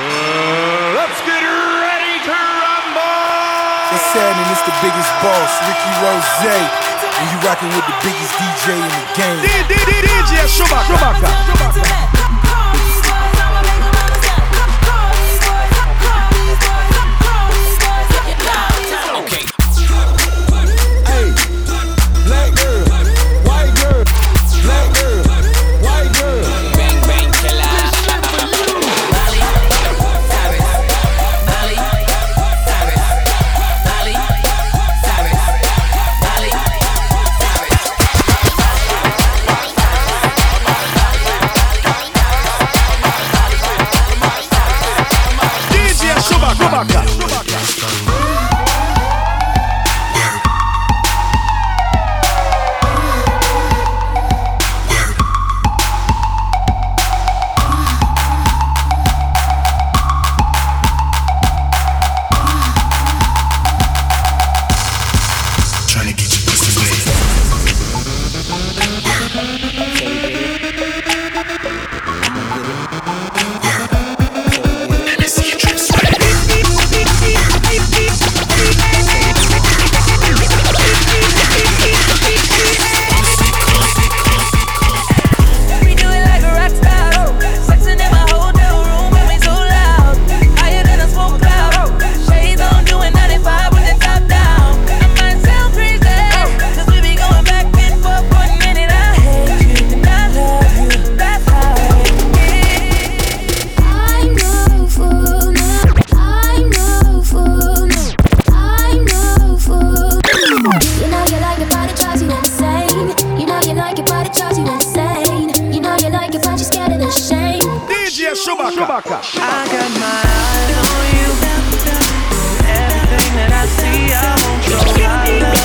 Let's get ready to rumble! It's Saturday, it's the biggest boss, Ricky Rose. And you rocking with the biggest DJ in the game. DJ Shubaka. Shubaka. Shubaka. Chaka. I got my eyes on you. Everything that I see, I won't show my love.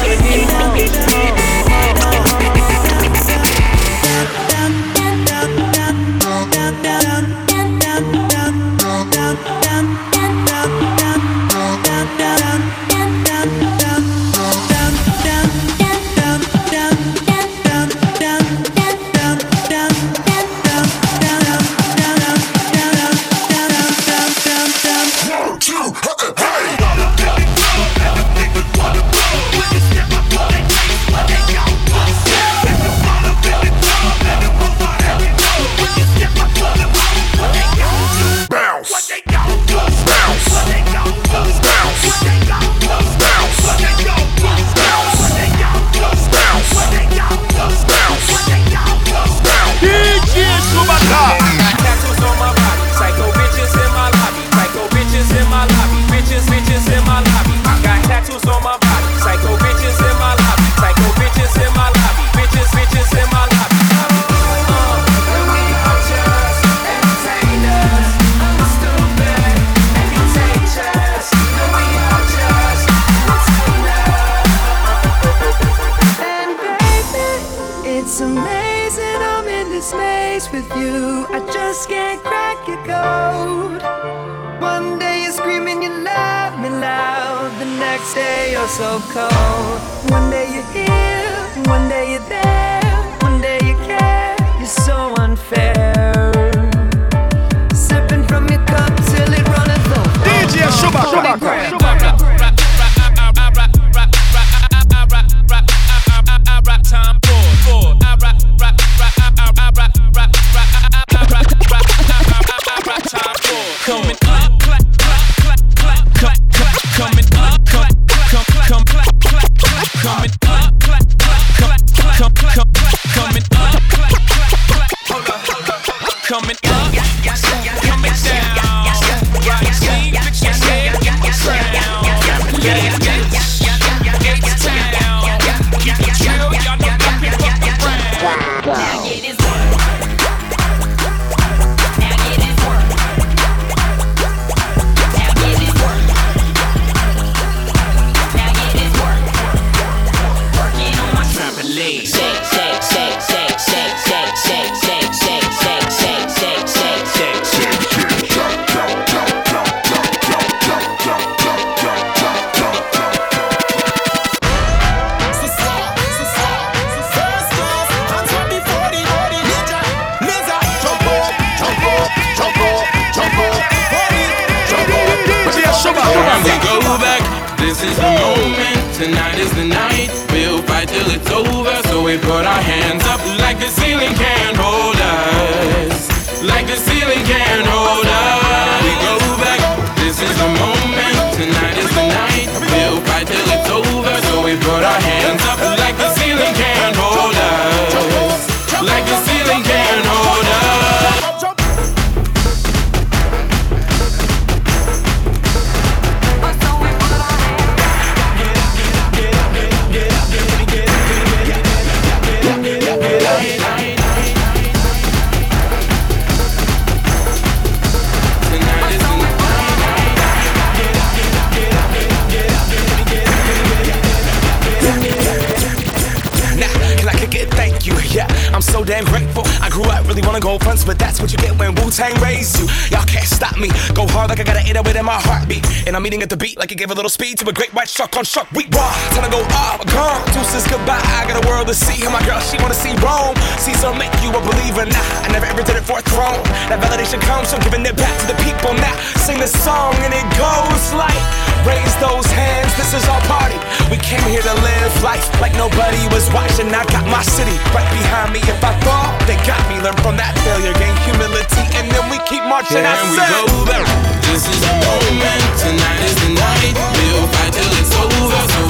I'm eating at the beat like it gave a little speed to a great white shark on shark. We raw. Time to go up, gone. Deuces goodbye. I got a world to see. My girl, she wanna see Rome. Caesar make you a believer. Nah, I never ever did it for a throne. That validation comes from giving it back to the people. Now sing this song and it goes like, raise those hands. This is our party. We came here to live life like nobody was watching. I got my city right behind me. If I fall, they got me. Learn from that failure, gain humility, and then we keep marching. I Can we go back? This is the moment, tonight is the night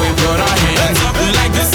with your hands. Like this.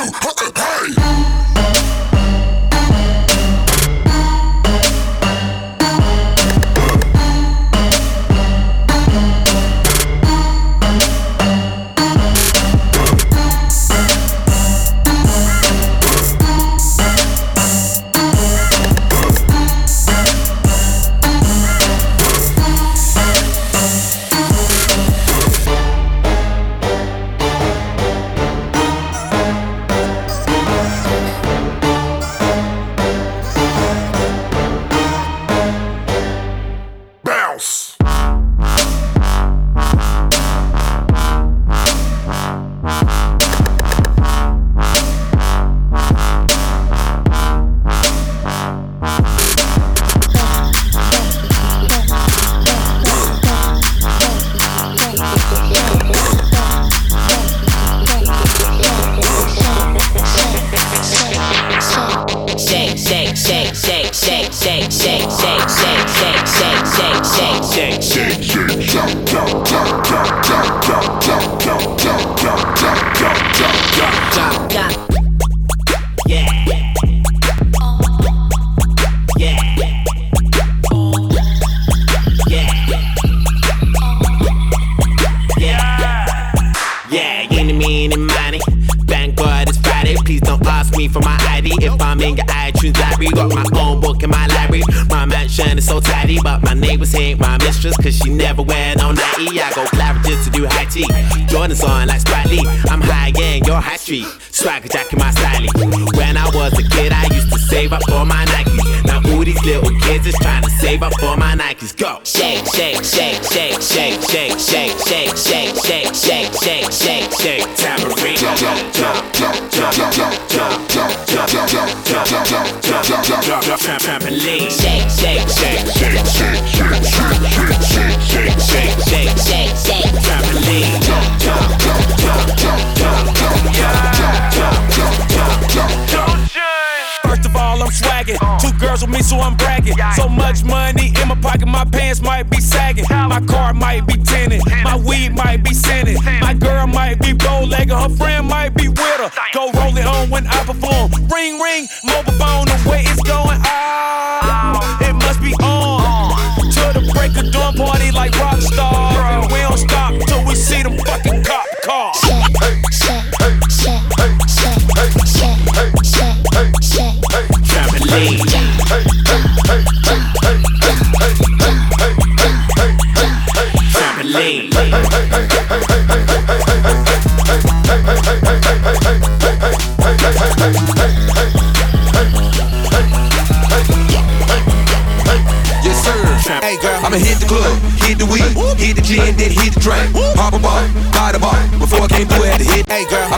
you.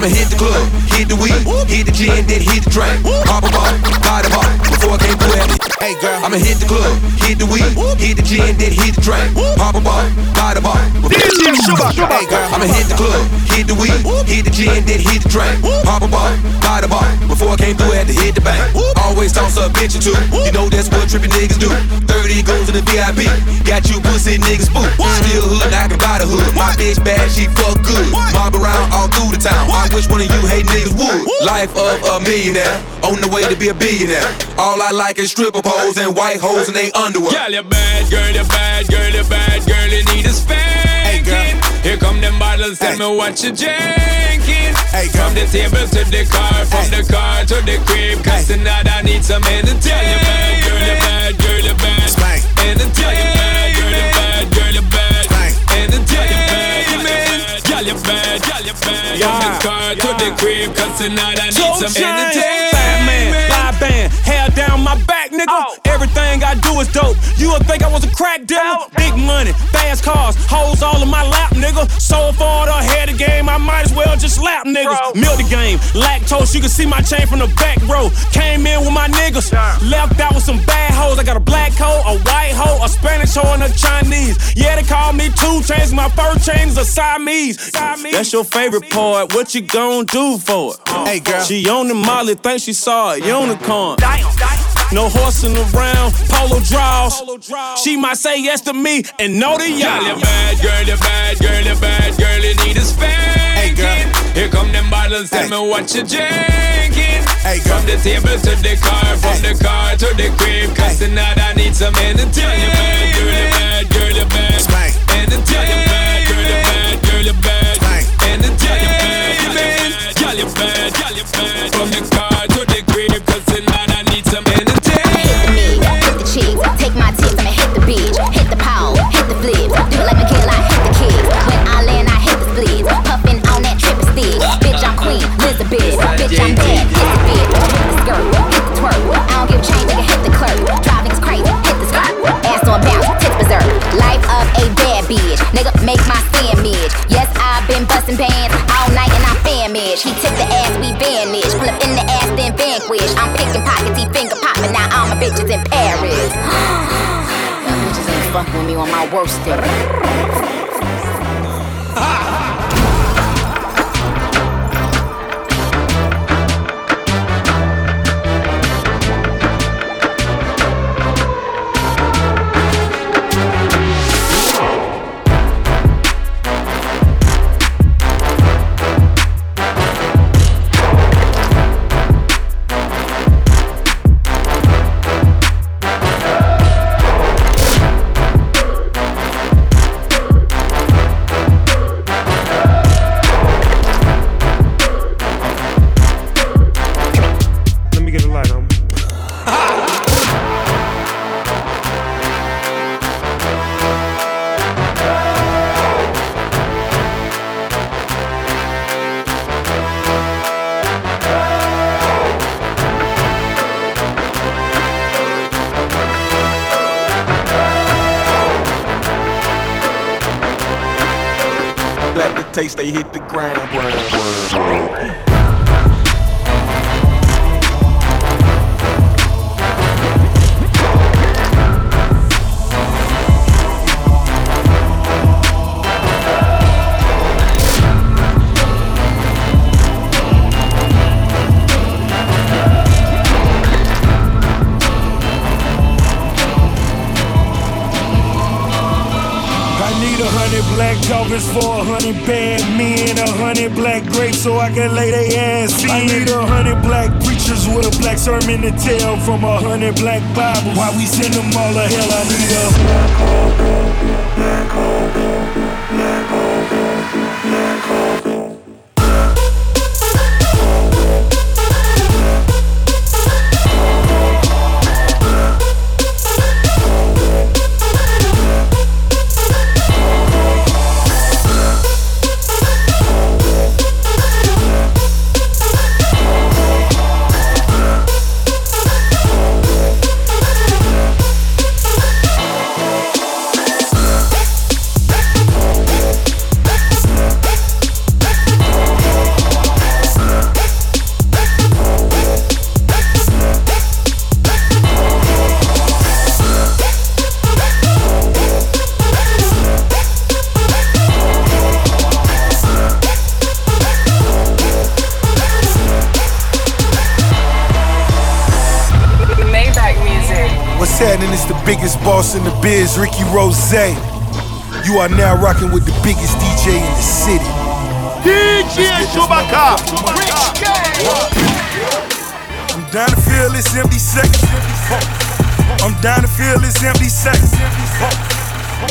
I'ma hit the club, hit the weed, hit the gin, then hit the drink. Pop a bar, Hey, girl. I'ma hit the club, hit the weed, hit the gin, then hit the drink. Pop a bar, buy the bar. DJ. Hey, girl. I'ma hit the club, hit the weed, hit the gin, then hit the drink. Pop a bar, buy the bar. Before I came through, I had to hit the bank. Always toss up bitch or two. You know that's what trippin' niggas do. 30 goes in the VIP. Got you pussy niggas spook. Still hood, I can buy the hood. My bitch bad, she fuck good. Mob around all through the town. I wish one of you hate niggas would. Life of a millionaire. On the way to be a billionaire. All I like is stripper poles and white hoes in they underwear. Girl, you bad, girl, you bad, girl, you bad, girl, you need a spanking. Hey, Here come them bottles, tell me what you drinking. Hey, From the table to the car, from the car to the crib, cause tonight I need some entertainment. Girl, you bad, girl, you bad, entertainment. Girl, you bad, girl, you bad, entertainment. Girl, you bad, girl, you bad, from the car to the crib, cause tonight I need some entertainment. Bad man, live band, hair down my back, nigga. Everything I do is dope. You would think I was a crack dealer. Big money, fast cars, hoes all in my lap, nigga. So far ahead of the game, I might as well just lap niggas. Milk the game, lactose, you can see my chain from the back row. Came in with my niggas, left out with some bad hoes. I got a black hoe, a white hoe, a Spanish hoe, and a Chinese. Yeah, they call me two chains. My first chain is a Siamese. That's your favorite part. What you gon' do for it? Hey, girl. She on the molly, think she saw a unicorn. No horsing around, polo draws. She might say yes to me and no to y'all. Girl, you bad, girl, you bad, girl, you bad, girl, you need a spanking. Hey, Here come them bottles, tell me what you drinking. Hey, From the table to the car, from the car to the crib, cause tonight I need some entertainment. Girl, you bad, girl, you bad, entertainment. Girl, you bad, girl, you bad, entertainment. Girl, you bad, girl, you bad, from the I'm. He took the ass, we vanished, pull up in the ass, then vanquish. I'm picking pockets, he finger popping, now all my bitches in Paris. Y'all bitches ain't fucking with me on my worst day. taste, they hit the ground. ground, ground, ground. Black for a hundred bad men, a hundred black grapes so I can lay they ass in. I need a hundred black preachers with a black sermon to tell from a hundred black Bibles. Why we send them all to hell? I need a Rose. You are now rocking with the biggest DJ in the city. DJ Chewbacca. I'm down to feel this empty seconds. I'm down to feel this empty seconds.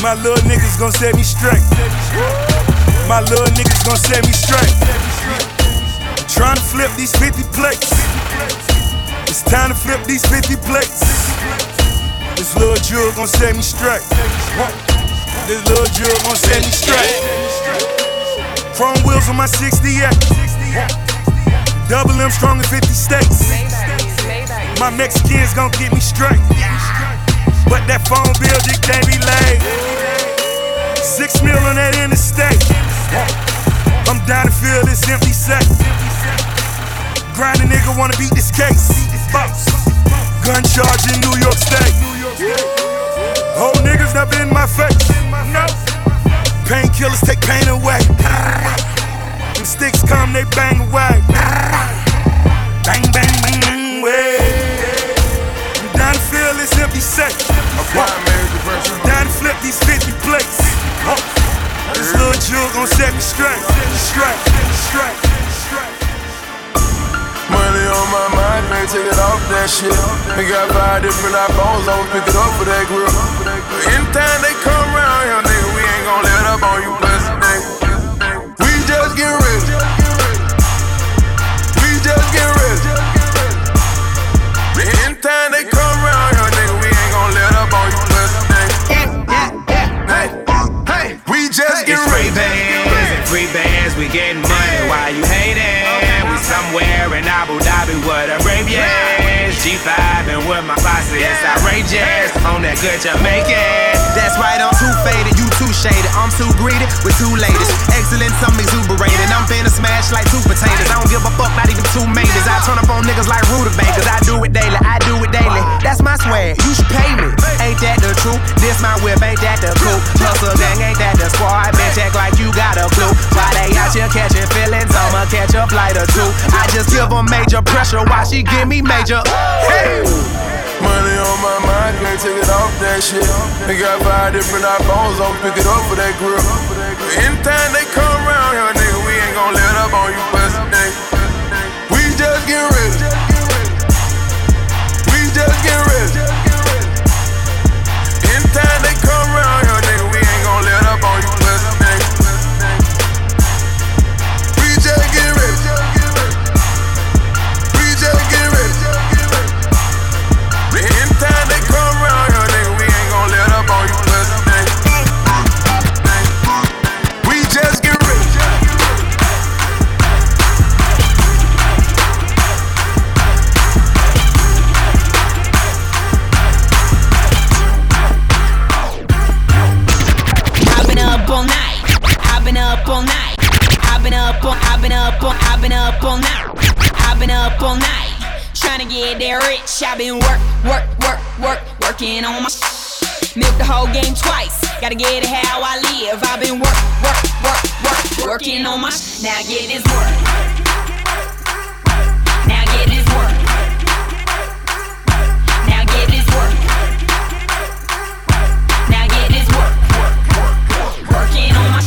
My little niggas gon' set me straight. My little niggas gon' set me straight. I'm trying to flip these 50 plates. It's time to flip these 50 plates. This little jewel gon' set me straight. This little jewel gon' set me straight. Chrome wheels on my 68. Double M strong in 50 states. My Mexicans gon' get me straight. But that phone bill just can't be laid. Six mil on that interstate. I'm down to fill this empty sack. Grind a nigga wanna beat this case. Gun charge in New York State. Whole niggas never in my face. Painkillers take pain away. When sticks come, they bang away. Bang, bang, bang, bang, way. I'm down to fill this empty. I'm down to flip these 50 plates. This little jewel gon' set me. Straight, straight, straight. Money on my mind, can't take it off that shit. We got five different iPhones, I'ma pick it up for that grill. Anytime they come around here, nigga, we ain't gon' let up on you, blessed nigga. We just get rich. We just get rich. Anytime they come around here, nigga, we ain't gon' let up on you, blessed nigga. Hey, hey, we just get It's free rich. bands and free bands, we getting money Abu Dhabi with a brave. G5 and with my posse, it's outrageous. On that good Jamaican. That's right, I'm too faded, you too shaded. I'm too greedy with two ladies. Excellence, I'm exuberated. I'm finna smash like two potatoes. I don't give a fuck, not even two maters. I turn up on niggas like rutabagas. I do it daily, I do it daily. That's my swag, you should pay me. Ain't that the truth? This my whip, ain't that the coupe? Hustle gang, ain't that the squad? Bitch, act like you got a clue. She give me major. Money on my mind, can't take it off that shit. We got five different iPhones, I'ma pick it up for that grill. Anytime they come around here, nigga, we ain't gon' let up on you, blessed nigga. We just get rich. I've been work, work, work, work, working on my Milk the whole game twice. Gotta get it how I live. I've been work, work, work, work, working on my Now get this work. Now get this work. Now get this work. Now get this work. Working on my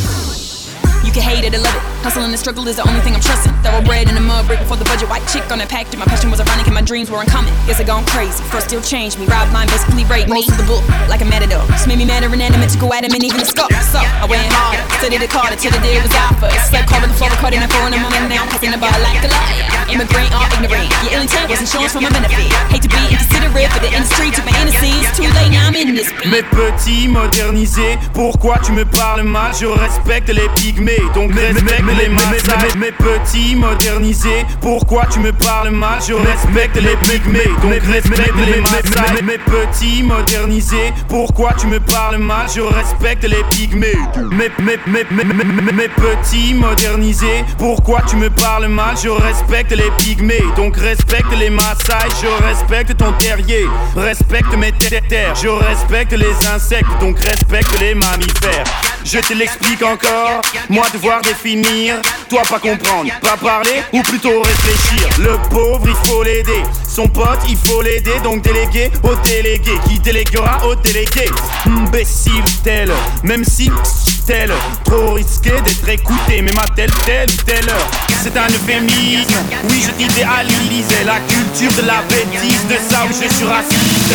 You can hate it or love it. Hustle and the struggle is the only thing I'm trusting. Thoroughbred in the mud, break before the budget. White chick on that pack. My passion was ironic and my dreams were uncommon. Guess I gone crazy. First still changed me. Rob line basically rape me. Most of the book, like a matador. Just made me mad and inanimate to go at him and even the scope. So I went hard. Studied the card till the deal was out first. Slept covered the floor, recording that phone in the moment. Now I'm passing the bar like a liar. Immigrant or ignorant. Your ill intent was insurance for my benefit. Hate to be inconsiderate, for the industry took my innocence. Too late now I'm in this. Mes petits modernisés, pourquoi tu me parles mal Je respecte les pygmées, donc respecte les Maasai. Mes petits modernisés, pourquoi tu me parles mal Je respecte les pygmées, donc respecte les Maasai. Mes petits modernisés, pourquoi tu me parles mal Je respecte les pygmées. Mes, mes petits modernisés, pourquoi tu me parles mal Je respecte les pygmées, donc respecte les Maasai. Je respecte ton terrier, respecte mes terres. Je respecte les insectes, donc respecte les mammifères. Je te l'explique encore, moi devoir définir, toi pas comprendre, pas parler ou plutôt réfléchir. Le pauvre il faut l'aider, son pote il faut l'aider, donc déléguer au délégué. Qui déléguera au délégué? Imbécile tel, même si tel, trop risqué d'être écouté, même à telle telle ou telle heure. C'est un euphémisme, oui je t'idéalisais. La culture de la bêtise, de ça où je suis raciste.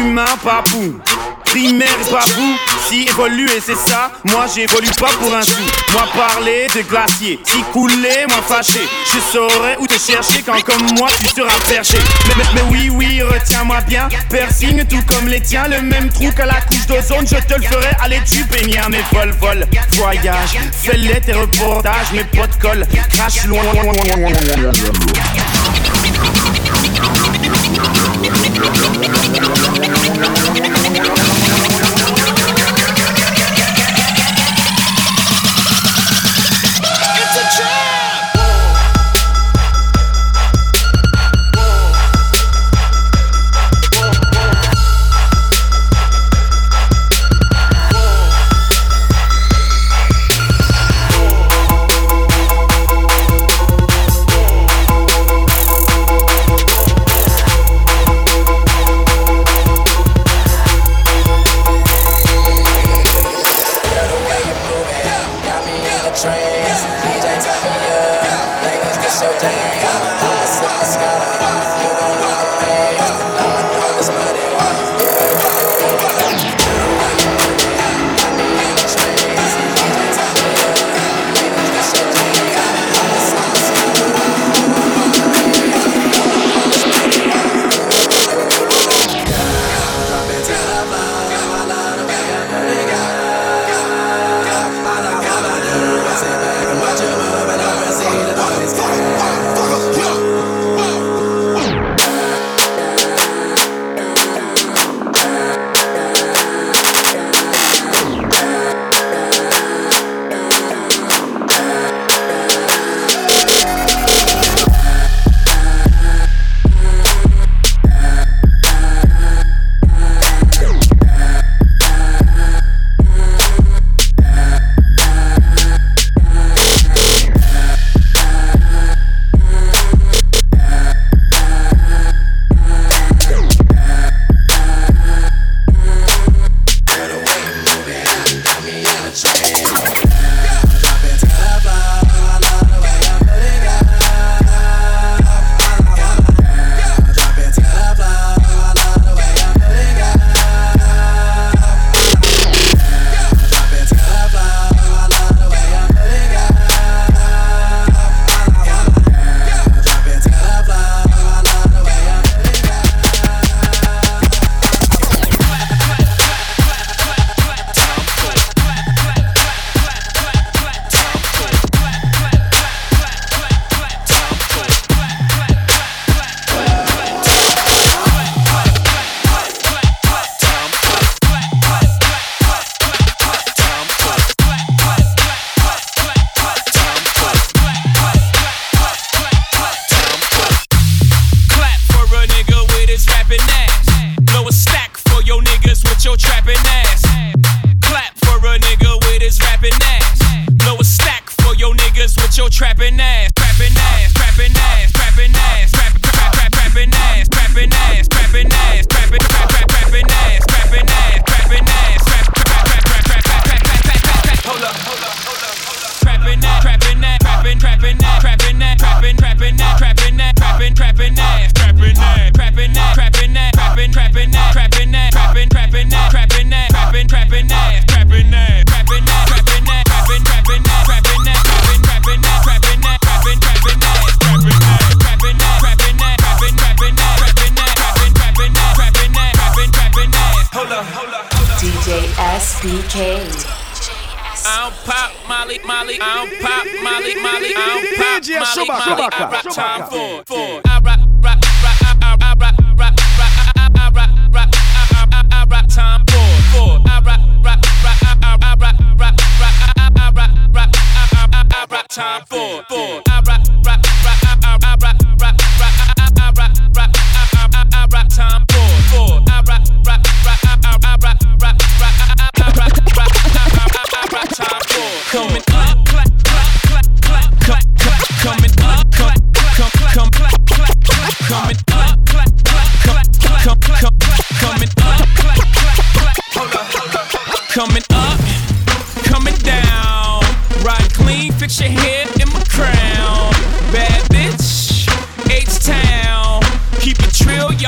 Humain, pas vous. Primaire pas vous. Si évoluer c'est ça, moi j'évolue pas pour un sou. Moi parler de glacier, si couler, moi fâché. Je saurais où te chercher quand comme moi tu seras perché. Mais, mais, mais oui, oui, retiens-moi bien. Persigne tout comme les tiens, le même trou qu'à la couche d'ozone. Je te le ferai, allez tu baigner mes vol, vol. Voyage, fais-les tes reportages, mes potes collent. Crache loin. with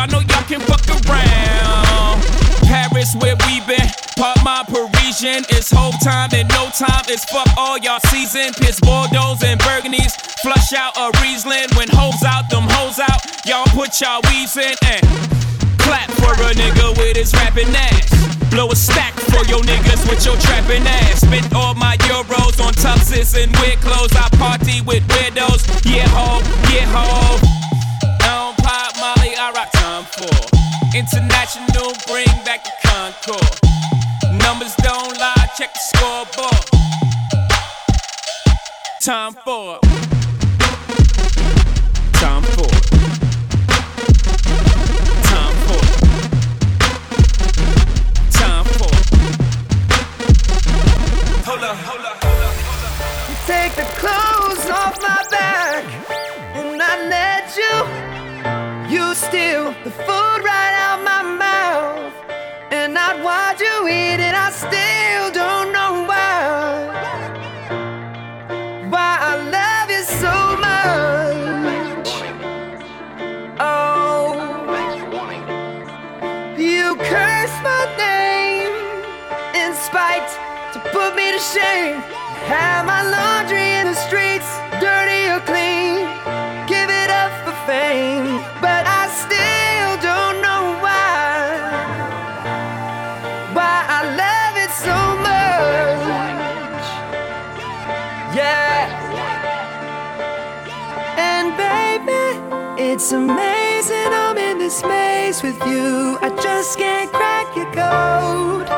y'all know y'all can fuck around. Paris where we been, pop my Parisian. It's whole time and no time. It's fuck all y'all season. Piss Bordeaux and Burgundies. Flush out a Riesling. When hoes out, them hoes out. Y'all put y'all weaves in and clap for a nigga with his rapping ass. Blow a stack for your niggas with your trapping ass. Spent all my euros on tuxes and weird clothes. I party with weirdos. Yeah, ho, yeah, ho. I don't pop Molly, I rock time for. International, bring back the Concorde. Numbers don't lie, check the scoreboard. Time for. Time for. Time for. Time for. Hold up. You take the clothes off my back, and I let you. Steal the food right out my mouth, and I'd watch you eat it. I still don't know why. Why I love you so much. Oh, you curse my name in spite to put me to shame. Have my laundry in the streets, it's amazing I'm in this maze with you. I just can't crack your code.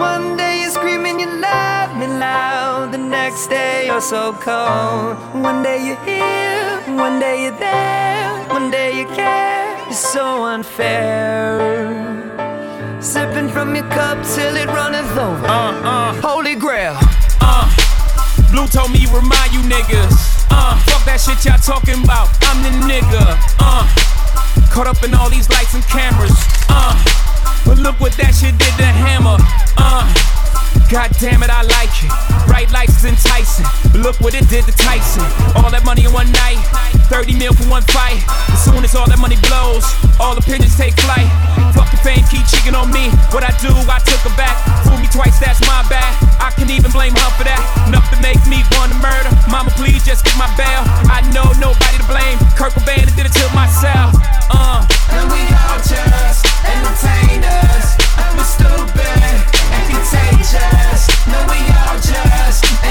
One day you're screaming you love me loud, the next day you're so cold. One day you're here, one day you're there, one day you care. It's so unfair. Sipping from your cup till it runneth over. Uh, uh. Holy grail. Uh, Blue told me remind you niggas. Uh, fuck that shit y'all talking about. I'm the nigga. Uh, caught up in all these lights and cameras. Uh, but look what that shit did to Hammer. Uh, God damn it, I like it. Bright lights is enticing. But look what it did to Tyson. All that money in one night. 30 mil for one fight. As soon as all that money blows, all the pigeons take flight. Fuck the fame, keep cheating on me. What I do, I took her back. Fool me twice, that's my bad. I can even blame her for that. Enough to make me want to murder. Mama, please just get my bail. I know nobody to blame. Kurt Cobain did it to myself. Uh. And we all just entertainers. And we're stupid contagious. No, we all just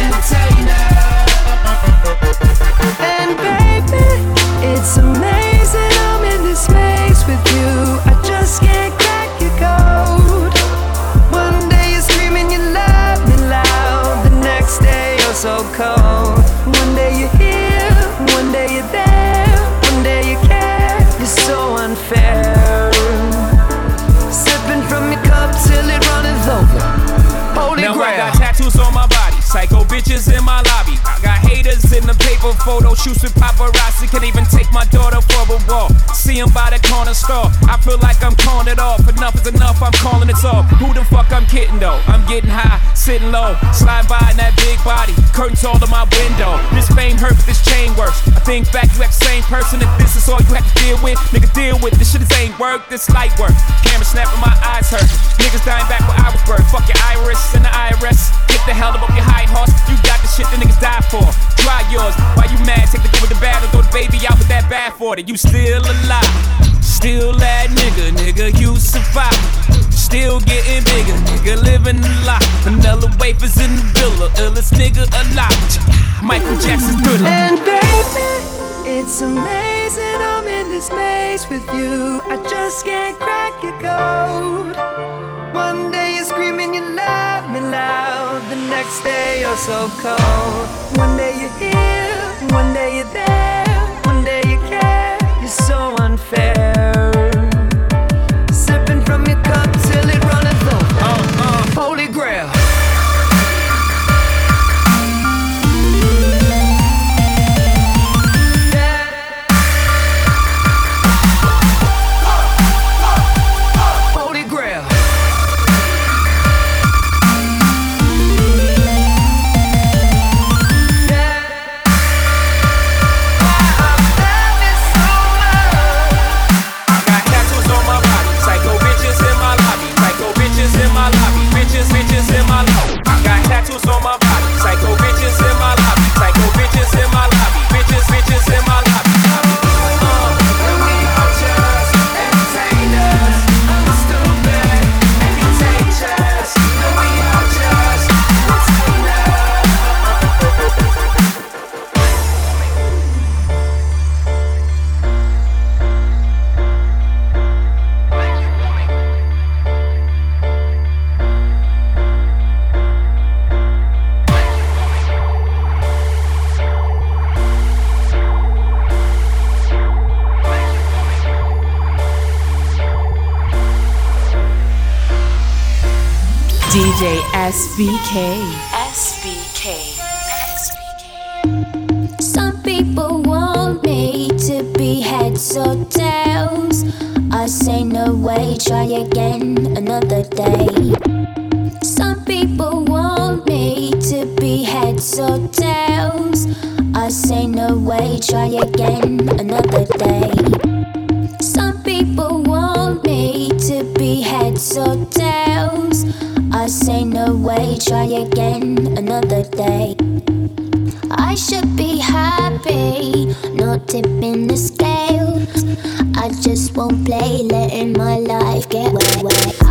photo shoots with paparazzi. Can't even take my daughter for a walk. See him by the corner store. I feel like I'm calling it off. Enough is enough, I'm calling it off. Who the fuck I'm kidding though? I'm getting high, sitting low, slide by in that big body. Curtains all to my window. This fame hurt, but this chain works. I think back, you act the same person. If this is all you have to deal with, nigga, deal with. This shit is ain't work, this light work. Camera snapping, my eyes hurt. Niggas dying back where I was birthed. Fuck your iris and the IRS. Get the hell up your high horse. You 40, you still alive. Still that nigga, nigga, you survive. Still getting bigger, nigga, living a lot. Vanilla wafers in the villa, illest nigga alive. Michael Jackson's good. And baby, it's amazing I'm in this maze with you. I just can't crack your code. One day you're screaming, you love me loud. The next day you're so cold. One day you're here, one day you're there. SBK. SBK. Some people want me to be heads or tails. I say no way, try again another day. Some people want me to be heads or tails. I say no way, try again another day. Some people want me to be heads or tails. I say no way, try again another day. I should be happy, not tipping the scales. I just won't play, letting my life get wet.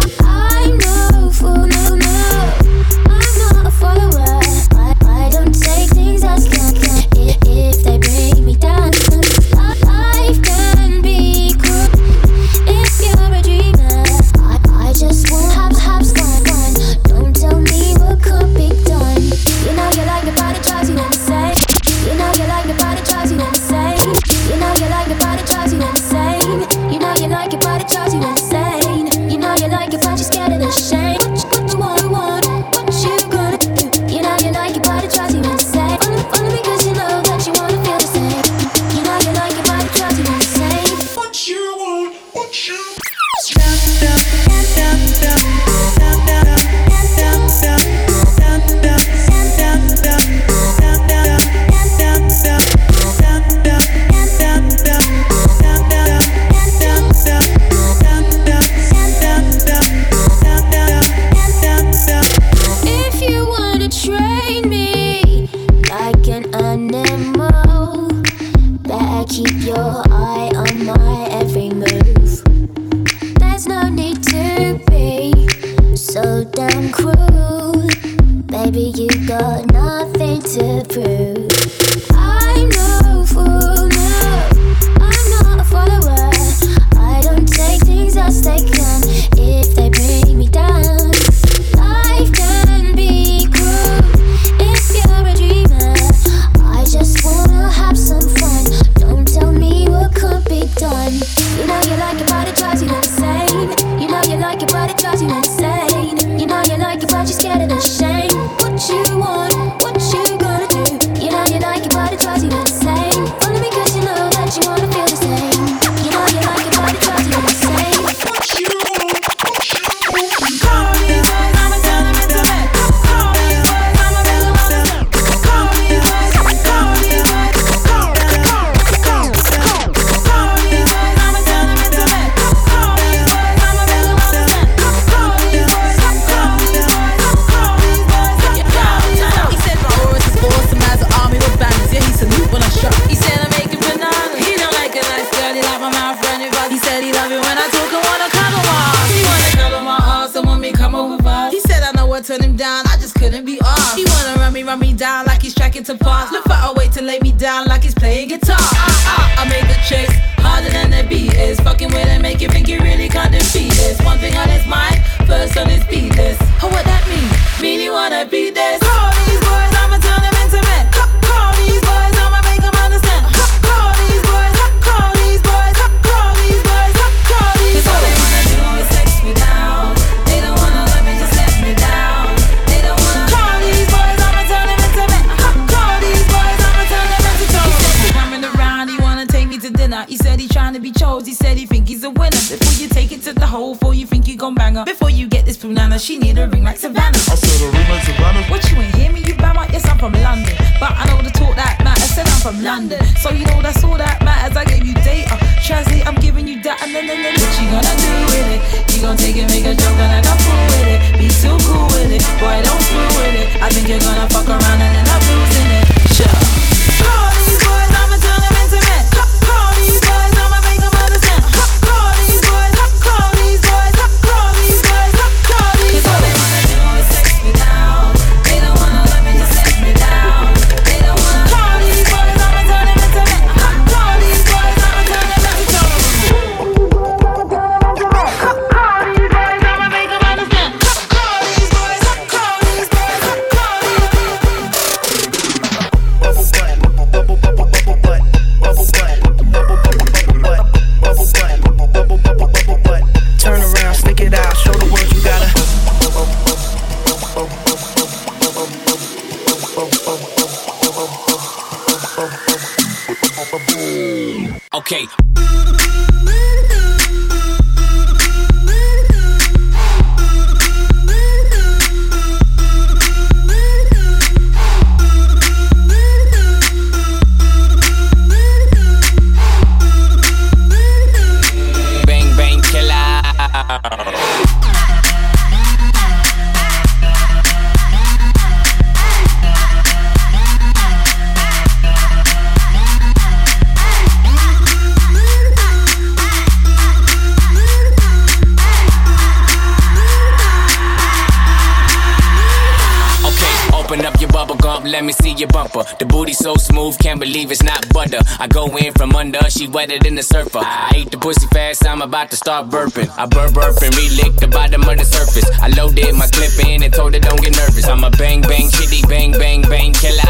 wetter than the surfer. I ate the pussy fast, I'm about to start burping. I burp burping, relick the bottom of the surface. I loaded my clip in and told her don't get nervous. I'm a bang bang shitty bang bang bang killer.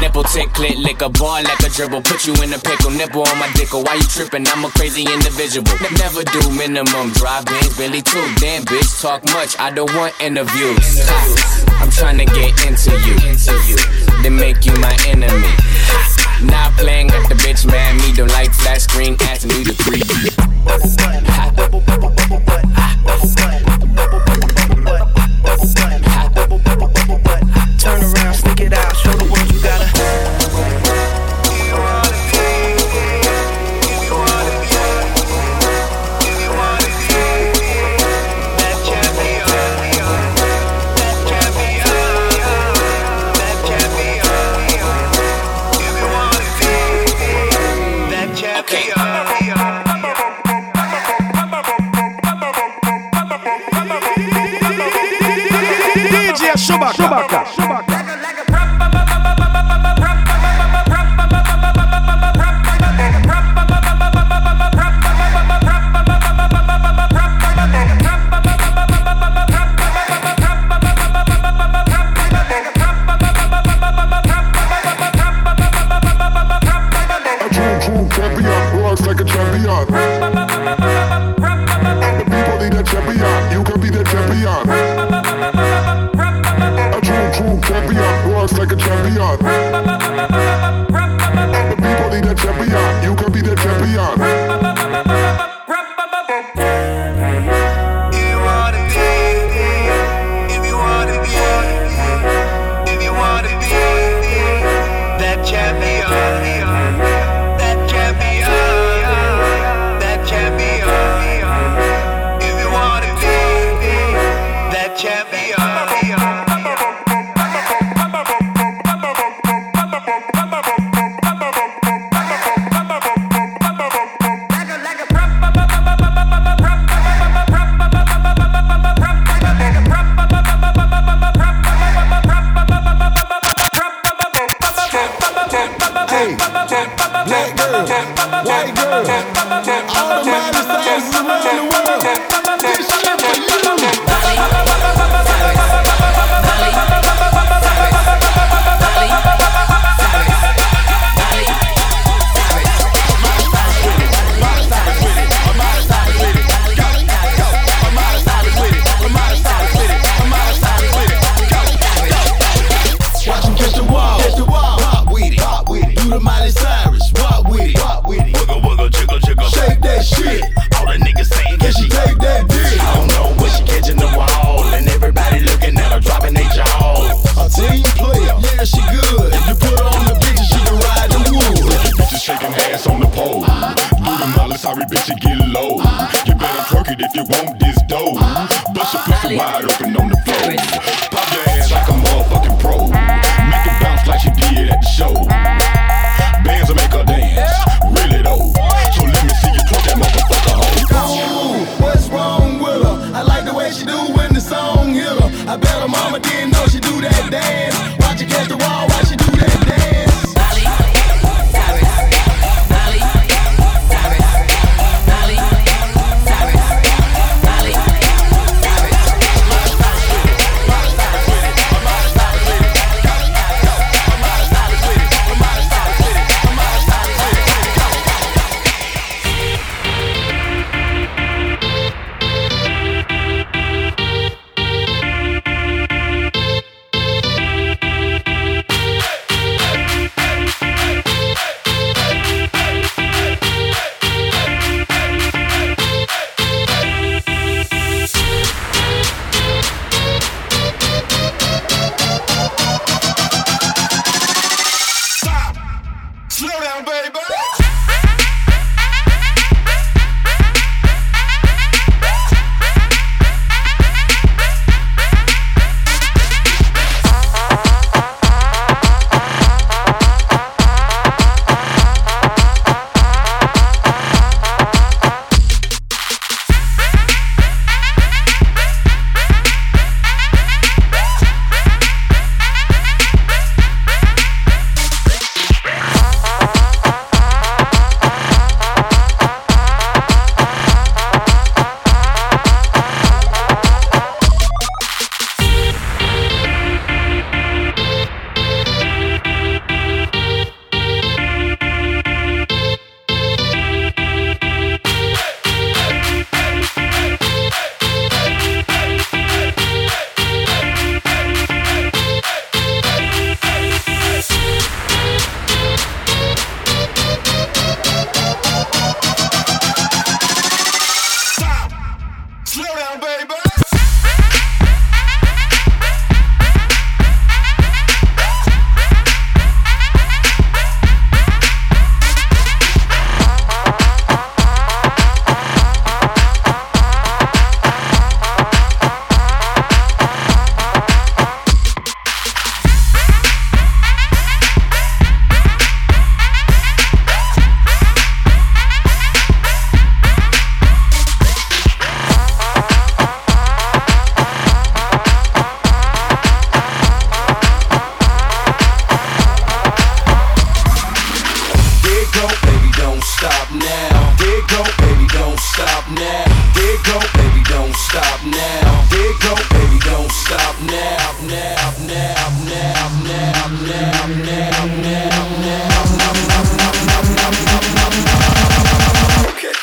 Nipple tick click lick a ball like a dribble. Put you in a pickle, nipple on my dickle. Why you tripping? I'm a crazy individual. Never do minimum drive ins, Really too. Damn bitch, talk much. I don't want interviews. I'm trying to get into you, into you, then make you my enemy. Not playing at the bitch, man. Me don't like flat screen, asking me to 3D.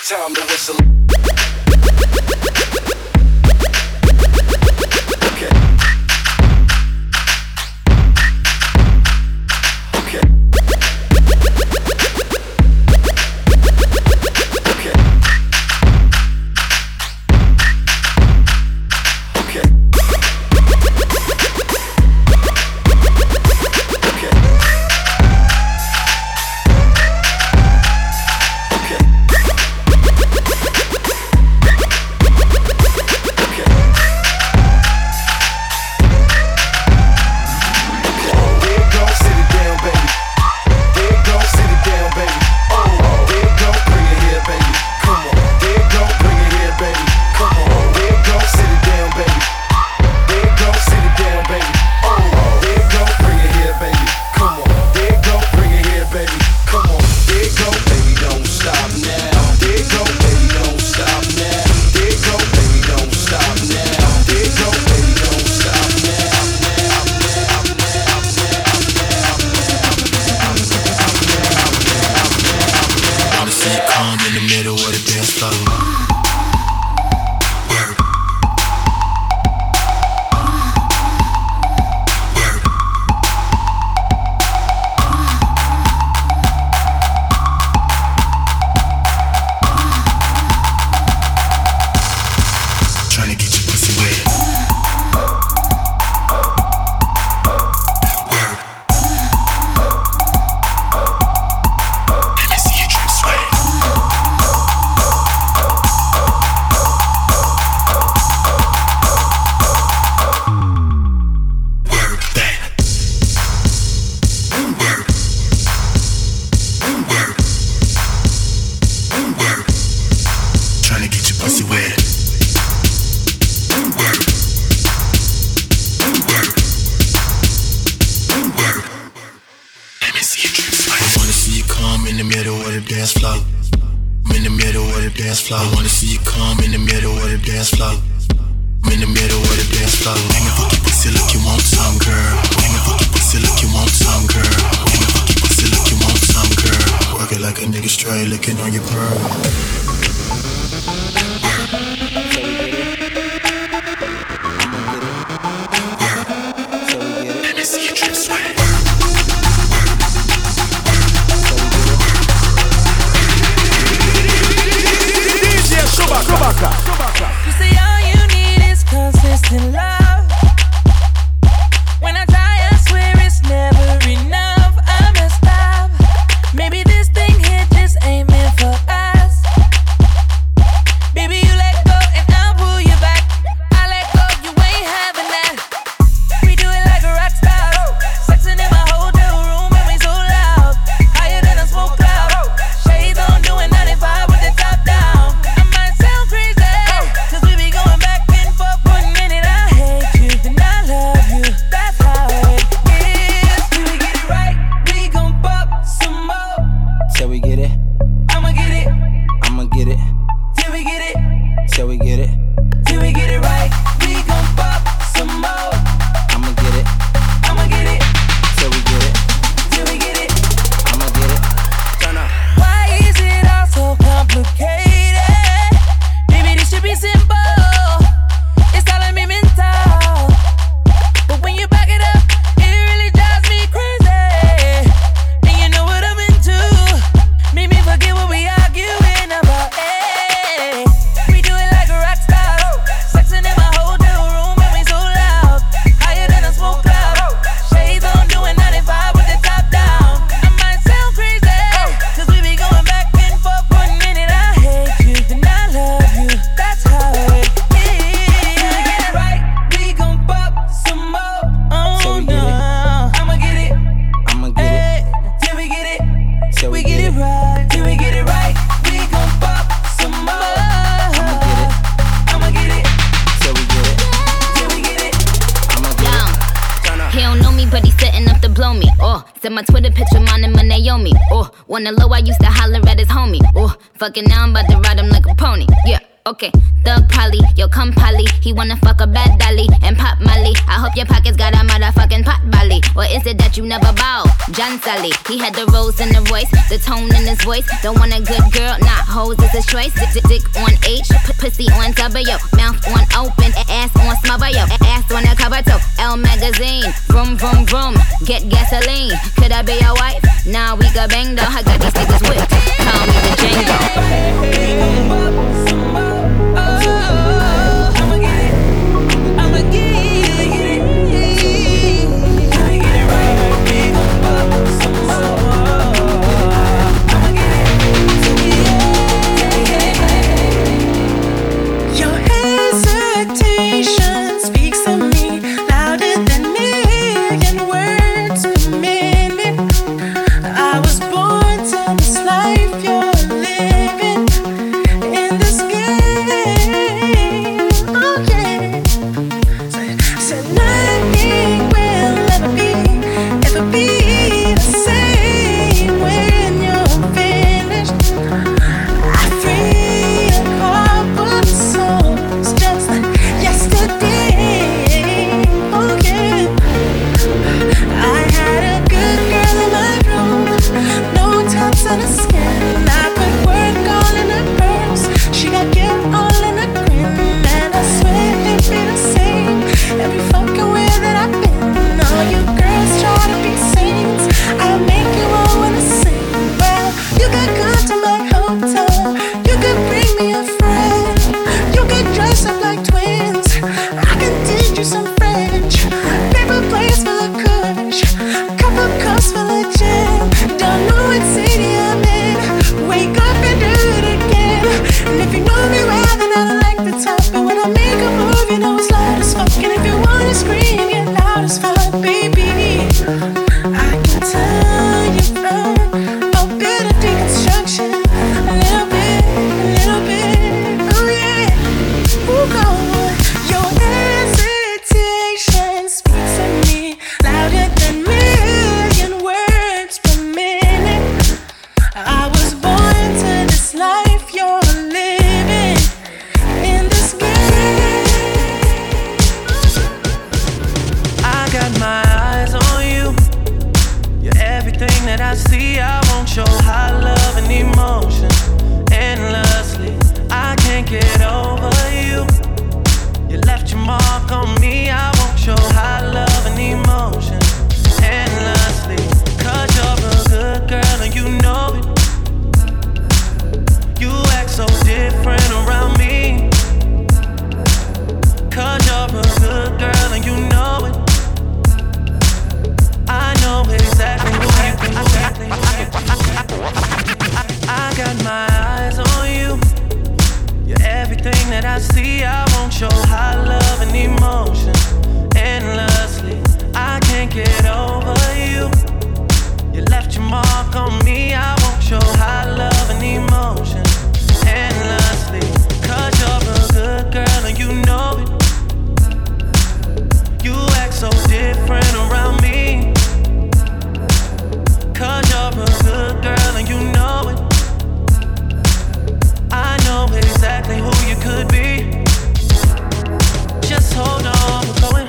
Time to whistle. floor. I wanna see you come in the middle of the dance floor. bucket, now I'm about to ride him like a pony. Yeah, okay. Thug Polly, yo, come Polly. He wanna fuck a bad dolly and pop Molly. I hope your pockets got a motherfucking pot or is it that you never bow? John Sully, he had the rose in the voice, the tone in his voice. Don't want a good girl, not hoes is his choice. Dick, dick, on H, pussy on W, mouth on open, ass on smother, yo, ass on a cover toe. Elle magazine, vroom, vroom, vroom, get gasoline. Could I be your wife? Nah, we got bang though. I got these niggas whipped. Call me the Django.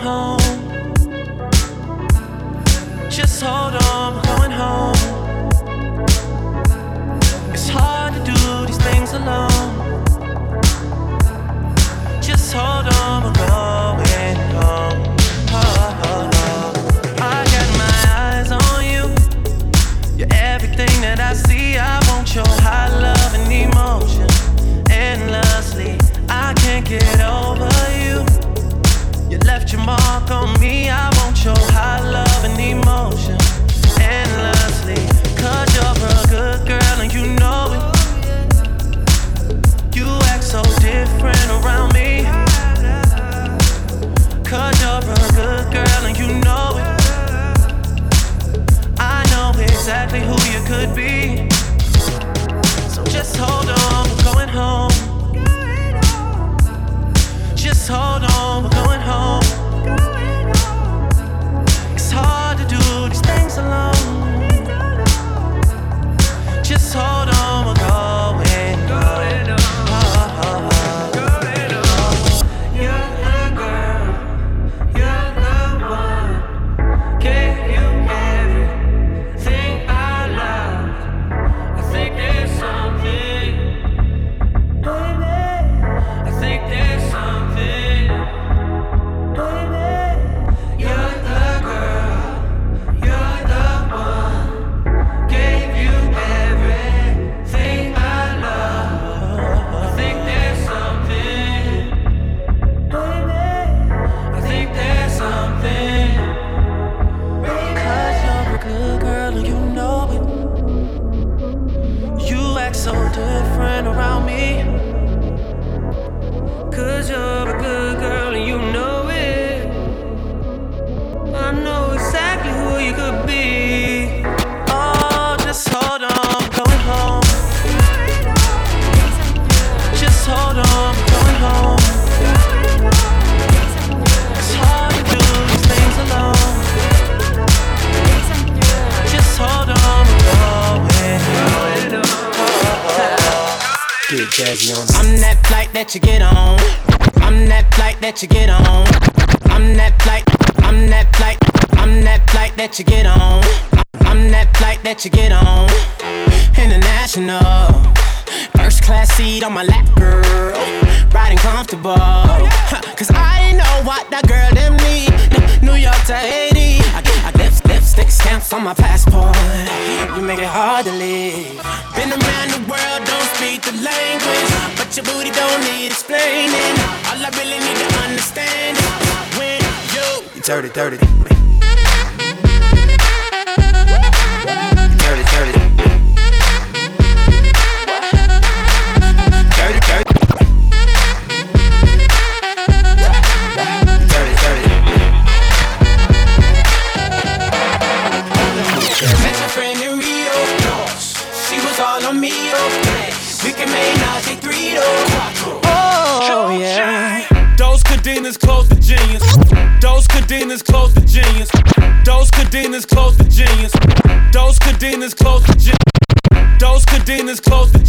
home.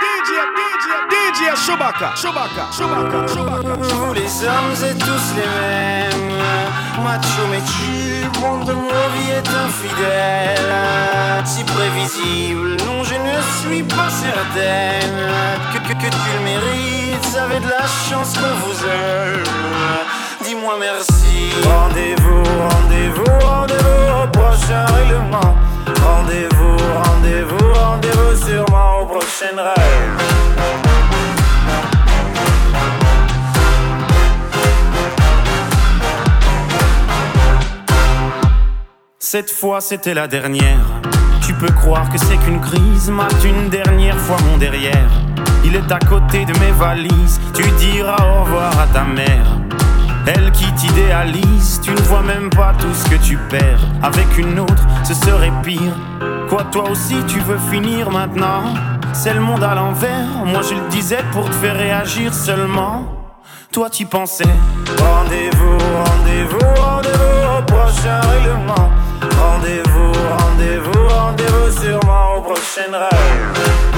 DJ, DJ, DJ, Chewbacca, Chewbacca, Chewbacca, Chewbacca. Tous les hommes et tous les mêmes. Macho mais tu prends de ma vie est infidèle. Si prévisible, non je ne suis pas certaine que, que, tu le mérites. Avez de la chance qu'on vous aime. Dis-moi merci. Rendez-vous, rendez-vous, rendez-vous au prochain règlement. Rendez-vous, rendez-vous, rendez-vous sûrement au prochain rêve. Cette fois c'était la dernière. Tu peux croire que c'est qu'une crise, mate une dernière fois mon derrière. Il est à côté de mes valises, tu diras au revoir à ta mère. Elle qui t'idéalise, tu ne vois même pas tout ce que tu perds. Avec une autre, ce serait pire. Quoi, toi aussi, tu veux finir maintenant? C'est le monde à l'envers, moi je le disais pour te faire réagir seulement. Toi, tu pensais. Rendez-vous, rendez-vous, rendez-vous au prochain règlement. Rendez-vous, rendez-vous, rendez-vous sûrement au prochain rêve.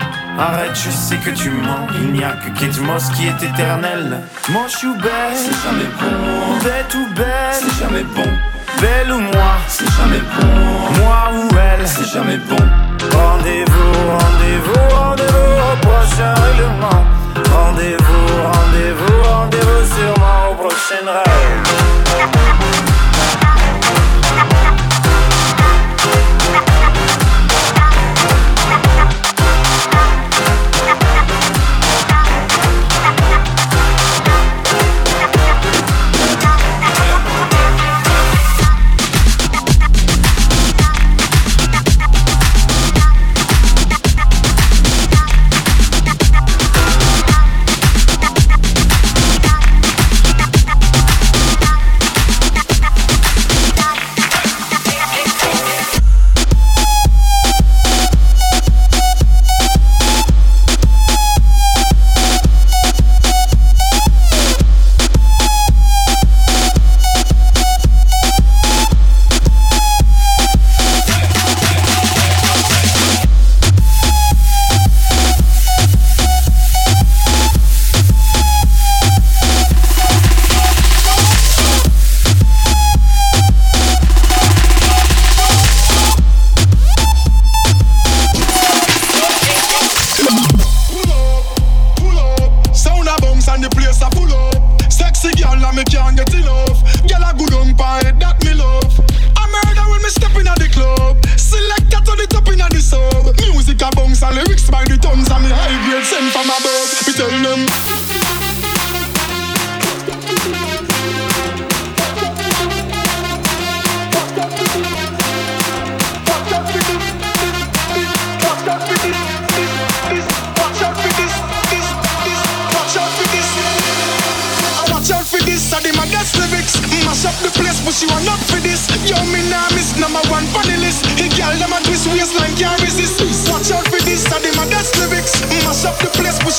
Arrête, je sais que tu mens. Il n'y a que Kate Moss qui est éternelle. Moi, je suis belle, c'est jamais bon. Bête ou belle, c'est jamais bon. Belle ou moi, c'est jamais bon. Moi ou elle, c'est jamais bon. Rendez-vous, rendez-vous, rendez-vous au prochain règlement. Rendez-vous, rendez-vous, rendez-vous sûrement au prochain rêve.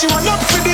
Place, but you are not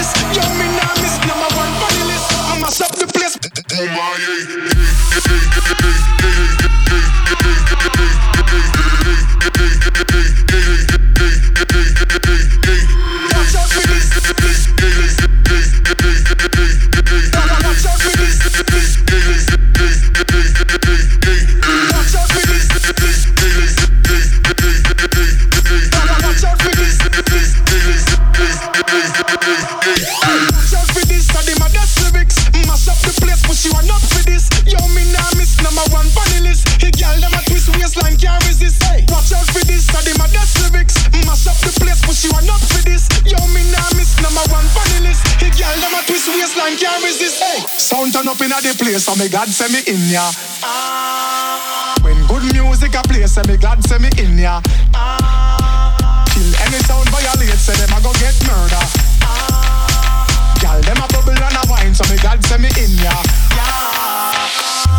place, so me God send me in ya. Ah. When good music a play, so me God send me in ya. Ah. Kill any sound violate, so them a go get murder. Ah. Gal them a bubble and a wine, so me God send me in ya.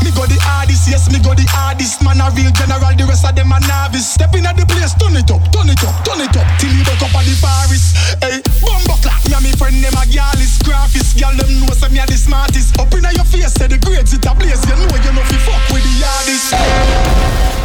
Me go the hardest, yes, me go the hardest. Man a real general, the rest of them a novice. Step in at the place, turn it up, turn it up, turn it up, till you buck up at the Paris. Hey. Bumbo. Me and me friend them a girl is graphist. Them know say me a the smartest. Up inna your face, say the grades it a blaze. You know you know fi fuck with the hardest.